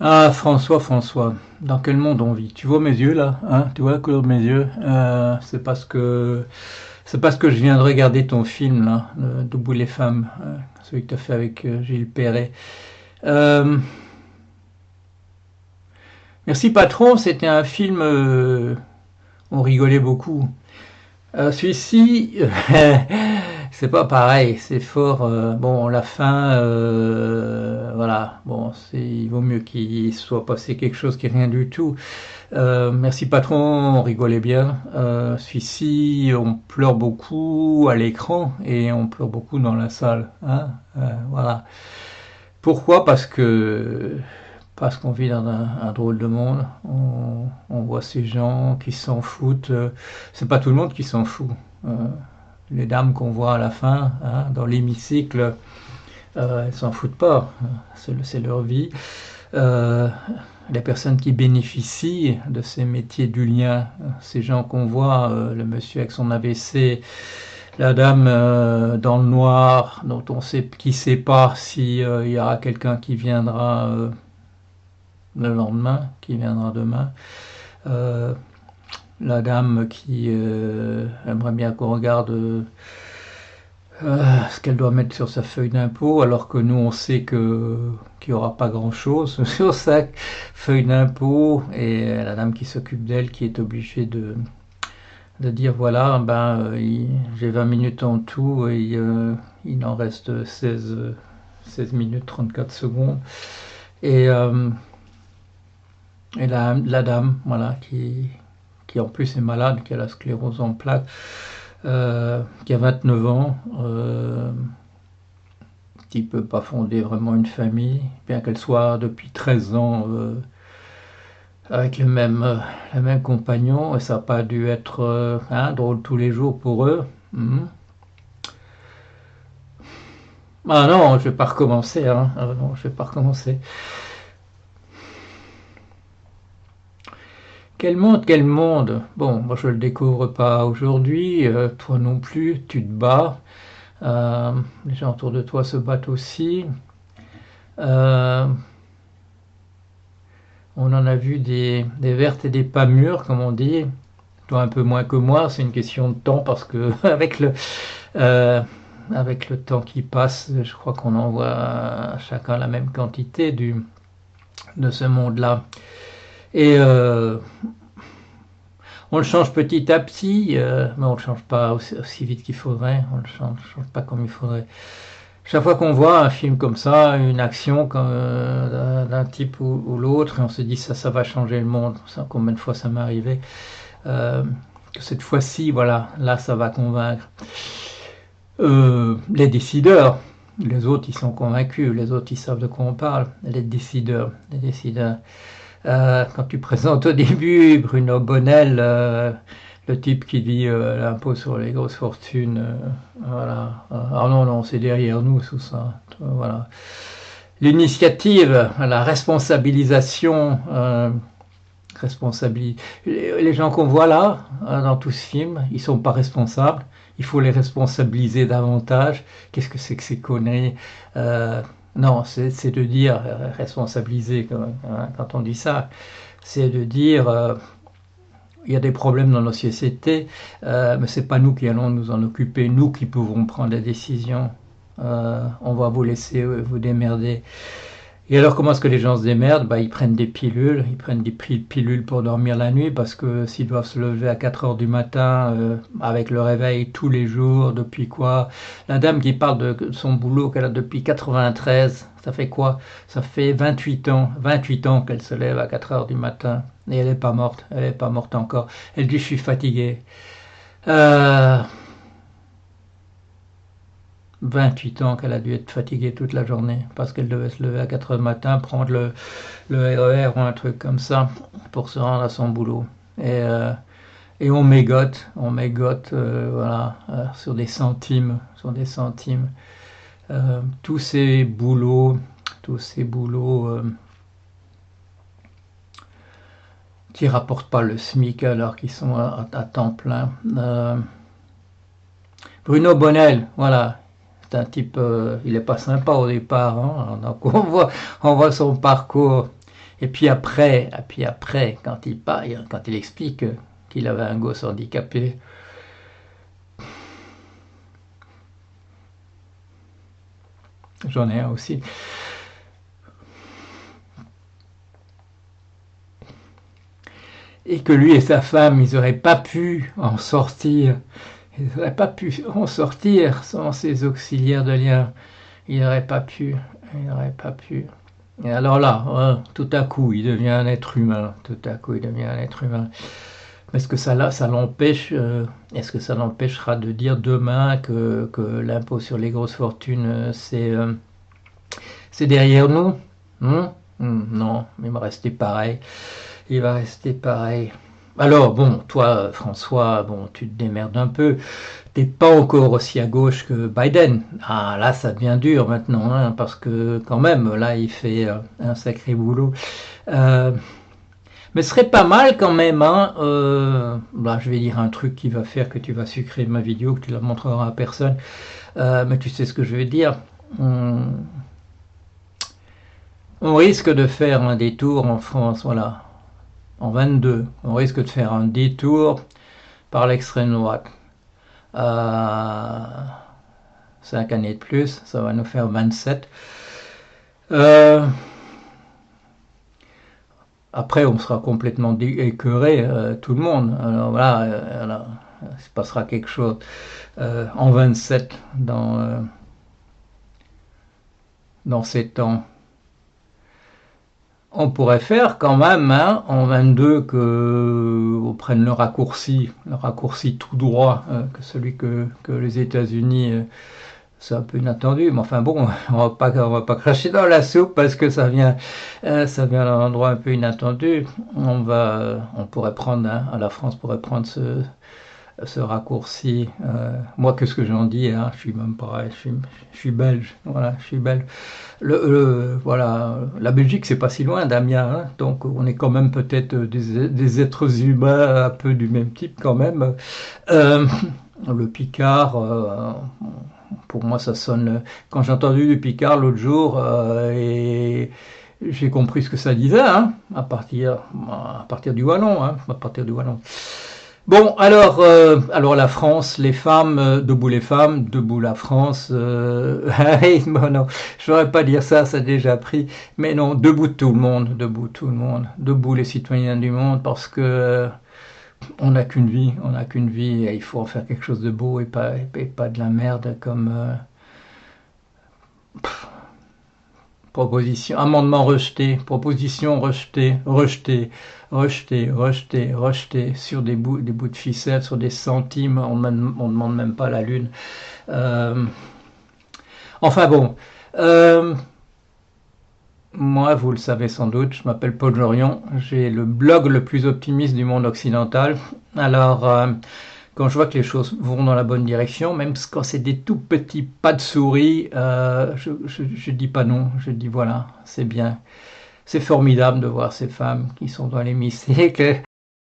Ah, François, François, dans quel monde on vit? Tu vois mes yeux là, hein? Tu vois la couleur de mes yeux? Euh, c'est parce que je viens de regarder ton film là, le Debout les femmes, euh, celui que tu as fait avec euh, Gilles Perret. Merci patron, c'était un film, on rigolait beaucoup. Celui-ci, c'est pas pareil, c'est fort. euh, bon, la fin, euh, voilà. Bon, il vaut mieux qu'il soit passé quelque chose qui est rien du tout. Euh, merci patron, on rigolait bien. Celui-ci, on pleure beaucoup à l'écran et on pleure beaucoup dans la salle. Hein voilà. Pourquoi? Parce que parce qu'on vit dans un, drôle de monde. On, on voit ces gens qui s'en foutent. C'est pas tout le monde qui s'en fout. Les dames qu'on voit à la fin, hein, dans l'hémicycle, euh, elles s'en foutent pas. C'est leur vie. Euh, les personnes qui bénéficient de ces métiers du lien, ces gens qu'on voit, euh, le monsieur avec son AVC, la dame dans le noir, dont on sait qui sait pas si il y aura quelqu'un qui viendra le lendemain, qui viendra demain. La dame qui euh, aimerait bien qu'on regarde euh, euh, ce qu'elle doit mettre sur sa feuille d'impôt, alors que nous on sait que qu'il n'y aura pas grand-chose sur sa feuille d'impôt, et la dame qui s'occupe d'elle qui est obligée de, de dire voilà, ben j'ai 20 minutes en tout et il en reste 16, euh, 16 minutes 34 secondes. Et, et la, la dame, voilà, qui, qui en plus est malade, qui a la sclérose en plaques, euh, qui a 29 ans, euh, qui peut pas fonder vraiment une famille, bien qu'elle soit depuis 13 ans euh, avec le même, le compagnon, et ça n'a pas dû être drôle tous les jours pour eux. Mhm. Ah non, je vais pas recommencer, hein. Ah non, je vais pas recommencer. Quel monde, quel monde! Bon, moi je le découvre pas aujourd'hui, euh, toi non plus, tu te bats, euh, les gens autour de toi se battent aussi. Euh, on en a vu des, vertes et des pas mûres, comme on dit. Toi un peu moins que moi, c'est une question de temps parce que avec le, avec le temps qui passe, je crois qu'on en voit chacun la même quantité de ce monde-là. Et euh, on le change petit à petit, euh, mais on le change pas aussi, vite qu'il faudrait. On le change, pas comme il faudrait. Chaque fois qu'on voit un film comme ça, une action euh, d'un type ou, ou l'autre, on se dit ça, ça va changer le monde. Ça, combien de fois ça m'est arrivé que cette fois-ci, voilà, là, ça va convaincre. Les décideurs, les autres, ils sont convaincus, les autres, ils savent de quoi on parle. Les décideurs, les décideurs. Euh, quand tu présentes au début Bruno Bonnel, euh, le type qui dit euh, l'impôt sur les grosses fortunes, voilà. Ah non, non, c'est derrière nous, tout ça. Voilà. L'initiative, la responsabilisation, euh, responsabili- les gens qu'on voit là, dans tout ce film, ils sont pas responsables. Il faut les responsabiliser davantage. Qu'est-ce que c'est que ces conneries? Non, c'est de dire euh, responsabiliser quand, hein, quand on dit ça, c'est de dire euh, il y a des problèmes dans nos sociétés, euh, mais c'est pas nous qui allons nous en occuper, nous qui pouvons prendre des décisions. Euh, on va vous laisser vous démerder. Et alors, comment est-ce que les gens se démerdent? Bah, Ils prennent des pilules, ils prennent des pilules pour dormir la nuit parce que s'ils doivent se lever à 4 heures du matin euh, avec le réveil tous les jours, depuis quoi? La dame qui parle de son boulot qu'elle a depuis 93, ça fait quoi? Ça fait 28 ans, 28 ans qu'elle se lève à 4 heures du matin et elle n'est pas morte, elle n'est pas morte encore. Elle dit je suis fatiguée. Euh, 28 ans qu'elle a dû être fatiguée toute la journée parce qu'elle devait se lever à 4 heures matin, prendre le, le RER ou un truc comme ça pour se rendre à son boulot. Et, euh, et on mégote, on mégote euh, voilà, euh, sur des centimes, sur des centimes. Tous ces boulots, tous ces boulots qui rapportent pas le SMIC alors qu'ils sont à, temps plein. Bruno Bonnel, voilà, un type, euh, il est pas sympa au départ, hein, donc on voit, on voit son parcours. Et puis après, et puis après, quand il parle, quand il explique qu'il avait un gosse handicapé, j'en ai un aussi. Et que lui et sa femme, ils n'auraient pas pu en sortir. Ils n'auraient pas pu en sortir sans ces auxiliaires de lien. Ils n'auraient pas pu. Ils n'auraient pas pu. Et alors là, hein, tout à coup, il devient un être humain. Tout à coup, il devient un être humain. Est-ce que ça, ça l'empêche euh, Est-ce que ça l'empêchera de dire demain que, l'impôt sur les grosses fortunes, euh, c'est euh, c'est derrière nous? Hmm, Non, il va rester pareil. Il va rester pareil. Alors bon, toi, François, bon, tu te démerdes un peu t'es pas encore aussi à gauche que Biden. Ah là, ça devient dur maintenant, hein, parce que quand même, là, il fait euh, un sacré boulot. Euh, mais ce serait pas mal quand même. Hein, euh, là, je vais dire un truc qui va faire que tu vas sucrer ma vidéo, que tu la montreras à personne. mais tu sais ce que je veux dire. On risque de faire un détour en France, voilà, en 22. On risque de faire un détour par l'extrême droite. 5 années de plus, ça va nous faire 27. Euh, après, on sera complètement écœuré, euh, tout le monde. Alors voilà, euh, il se passera quelque chose en 27 dans, dans ces temps on pourrait faire quand même hein, en 22 que on prenne le raccourci, le raccourci tout droit, euh, que celui que, les États-Unis, euh, c'est un peu inattendu, mais enfin bon, on va pas, on va pas cracher dans la soupe parce que ça vient, euh, ça vient d'un endroit un peu inattendu. On va, on pourrait prendre, hein, la France pourrait prendre ce, ce raccourci. Euh, moi, qu'est-ce que j'en dis hein, Je suis même pareil, je suis, belge. Voilà, je suis belge. Le, voilà, la Belgique, c'est pas si loin d'Amiens, hein, donc on est quand même peut-être des, êtres humains un peu du même type quand même. Euh, le Picard, euh, pour moi, ça sonne. Quand j'ai entendu du Picard l'autre jour, et j'ai compris ce que ça disait, hein, à partir, à partir du wallon, à partir du wallon. Bon, alors, euh, alors la France, les femmes, euh, debout les femmes, debout la France. Euh, bon, non, je n'aurais pas dire ça, ça a déjà pris. Mais non, debout tout le monde, debout tout le monde, debout les citoyens du monde, parce que on n'a qu'une vie, on n'a qu'une vie, et il faut en faire quelque chose de beau et pas, et pas de la merde comme. Proposition, amendement rejeté, proposition rejetée, rejetée rejeté, rejeté, rejeté sur des bouts, des bouts de ficelle, sur des centimes, on ne demande même pas la lune. Euh, enfin bon, euh, moi, vous le savez sans doute, je m'appelle Paul Jorion, j'ai le blog le plus optimiste du monde occidental. Alors, euh, quand je vois que les choses vont dans la bonne direction, même quand c'est des tout petits pas de souris, je, je dis pas non, je dis voilà, c'est bien. C'est formidable de voir ces femmes qui sont dans l'hémicycle